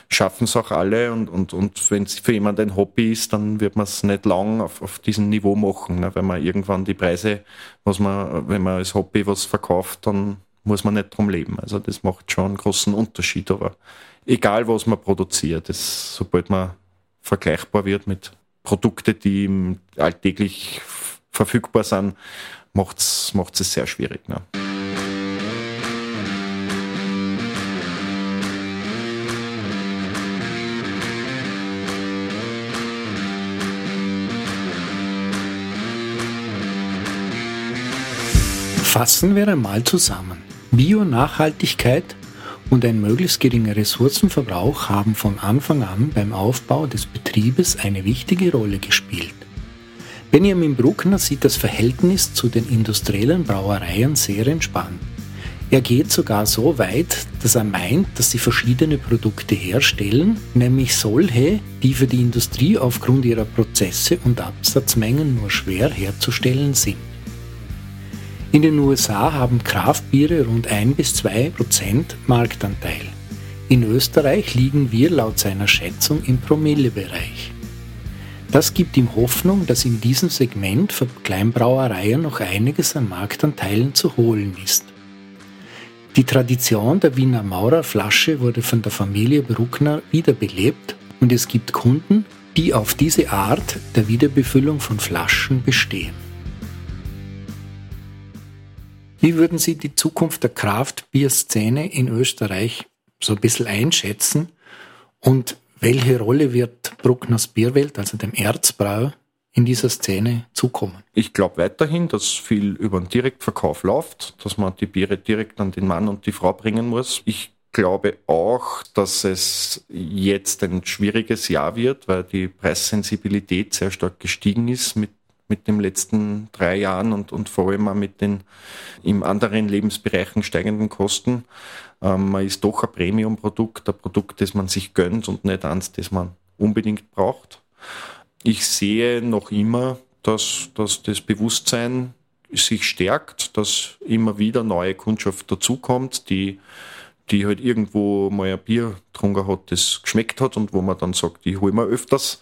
schaffen es auch alle und, und, und wenn es für jemanden ein Hobby ist, dann wird man es nicht lang auf, auf diesem Niveau machen, ne? weil man irgendwann die Preise, was man, wenn man als Hobby was verkauft, dann muss man nicht drum leben. Also das macht schon einen großen Unterschied, aber egal was man produziert, das, sobald man vergleichbar wird mit Produkten, die alltäglich verfügbar sind, macht es sehr schwierig. Ne? Fassen wir einmal zusammen. Bio-Nachhaltigkeit und ein möglichst geringer Ressourcenverbrauch haben von Anfang an beim Aufbau des Betriebes eine wichtige Rolle gespielt. Benjamin Bruckner sieht das Verhältnis zu den industriellen Brauereien sehr entspannt. Er geht sogar so weit, dass er meint, dass sie verschiedene Produkte herstellen, nämlich solche, die für die Industrie aufgrund ihrer Prozesse und Absatzmengen nur schwer herzustellen sind. In den USA haben Kraftbiere rund 1 bis 2 Prozent Marktanteil. In Österreich liegen wir laut seiner Schätzung im Promillebereich. Das gibt ihm Hoffnung, dass in diesem Segment für Kleinbrauereien noch einiges an Marktanteilen zu holen ist. Die Tradition der Wiener Maurerflasche wurde von der Familie Bruckner wiederbelebt und es gibt Kunden, die auf diese Art der Wiederbefüllung von Flaschen bestehen. Wie würden Sie die Zukunft der Kraftbierszene in Österreich so ein bisschen einschätzen? Und welche Rolle wird Bruckners Bierwelt, also dem Erzbrau, in dieser Szene zukommen? Ich glaube weiterhin, dass viel über den Direktverkauf läuft, dass man die Biere direkt an den Mann und die Frau bringen muss. Ich glaube auch, dass es jetzt ein schwieriges Jahr wird, weil die Preissensibilität sehr stark gestiegen ist mit, mit den letzten drei Jahren und, und vor allem auch mit den im anderen Lebensbereichen steigenden Kosten. Ähm, man ist doch ein Premium-Produkt, ein Produkt, das man sich gönnt und nicht eins, das man unbedingt braucht ich sehe noch immer, dass, dass das Bewusstsein sich stärkt, dass immer wieder neue Kundschaft dazukommt, die, die halt irgendwo mal ein Bier getrunken hat, das geschmeckt hat und wo man dann sagt, ich hole mir öfters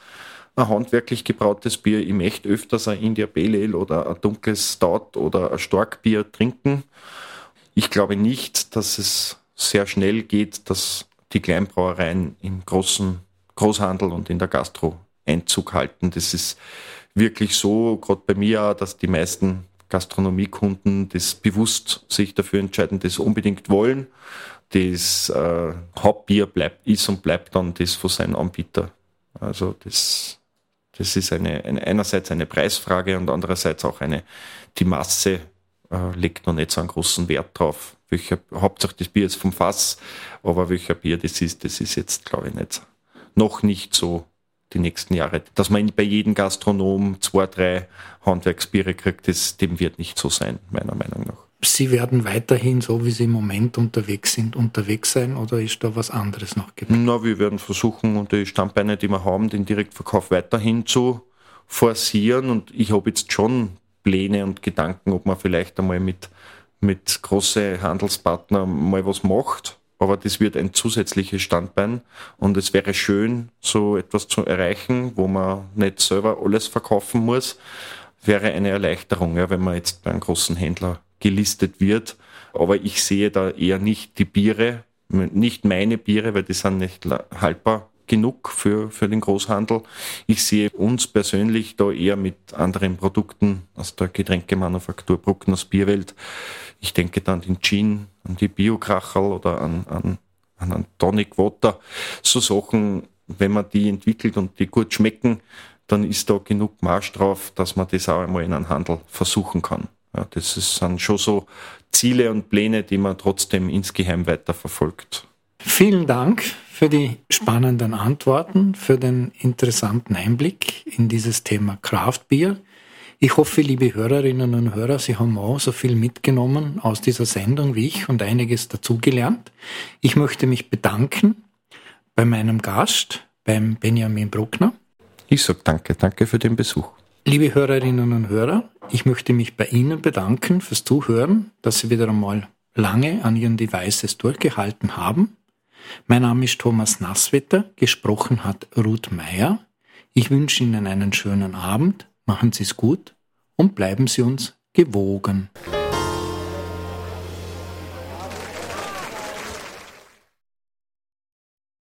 ein handwerklich gebrautes Bier, ich möchte öfters ein India Pale Ale oder ein dunkles Stout oder ein Starkbier trinken. Ich glaube nicht, dass es sehr schnell geht, dass die Kleinbrauereien im großen Großhandel und in der Gastro Einzug halten. Das ist wirklich so, gerade bei mir, dass die meisten Gastronomiekunden das bewusst sich dafür entscheiden, das unbedingt wollen. Das äh, Hauptbier bleibt, ist und bleibt dann das von seinem Anbieter. Also das, das ist eine, eine einerseits eine Preisfrage und andererseits auch eine, die Masse äh, legt noch nicht so einen großen Wert drauf. Welcher, Hauptsache das Bier ist vom Fass, aber welcher Bier das ist, das ist jetzt, glaube ich, nicht, noch nicht so die nächsten Jahre. Dass man bei jedem Gastronom zwei, drei Handwerksbiere kriegt, das, dem wird nicht so sein, meiner Meinung nach. Sie werden weiterhin, so wie Sie im Moment unterwegs sind, unterwegs sein oder ist da was anderes noch geplant? Na, wir werden versuchen, die Standbeine, die wir haben, den Direktverkauf weiterhin zu forcieren. Und ich habe jetzt schon Pläne und Gedanken, ob man vielleicht einmal mit, mit großen Handelspartnern mal was macht. Aber das wird ein zusätzliches Standbein. Und es wäre schön, so etwas zu erreichen, wo man nicht selber alles verkaufen muss, wäre eine Erleichterung, ja, wenn man jetzt bei einem großen Händler gelistet wird. Aber ich sehe da eher nicht die Biere, nicht meine Biere, weil die sind nicht haltbar genug für, für den Großhandel. Ich sehe uns persönlich da eher mit anderen Produkten aus der Getränkemanufaktur Bruckners Bierwelt. Ich denke dann an den Gin, an die Biokracherl oder an, an, an einen Tonic Water. So Sachen, wenn man die entwickelt und die gut schmecken, dann ist da genug Marsch drauf, dass man das auch einmal in einem Handel versuchen kann. Ja, das sind schon so Ziele und Pläne, die man trotzdem insgeheim weiter verfolgt. Vielen Dank für die spannenden Antworten, für den interessanten Einblick in dieses Thema Kraftbier. Ich hoffe, liebe Hörerinnen und Hörer, Sie haben auch so viel mitgenommen aus dieser Sendung wie ich und einiges dazugelernt. Ich möchte mich bedanken bei meinem Gast, beim Benjamin Bruckner. Ich sage danke, danke für den Besuch. Liebe Hörerinnen und Hörer, ich möchte mich bei Ihnen bedanken fürs Zuhören, dass Sie wieder einmal lange an Ihren Devices durchgehalten haben. Mein Name ist Thomas Nasswetter, gesprochen hat Ruth Meyer. Ich wünsche Ihnen einen schönen Abend, machen Sie es gut und bleiben Sie uns gewogen.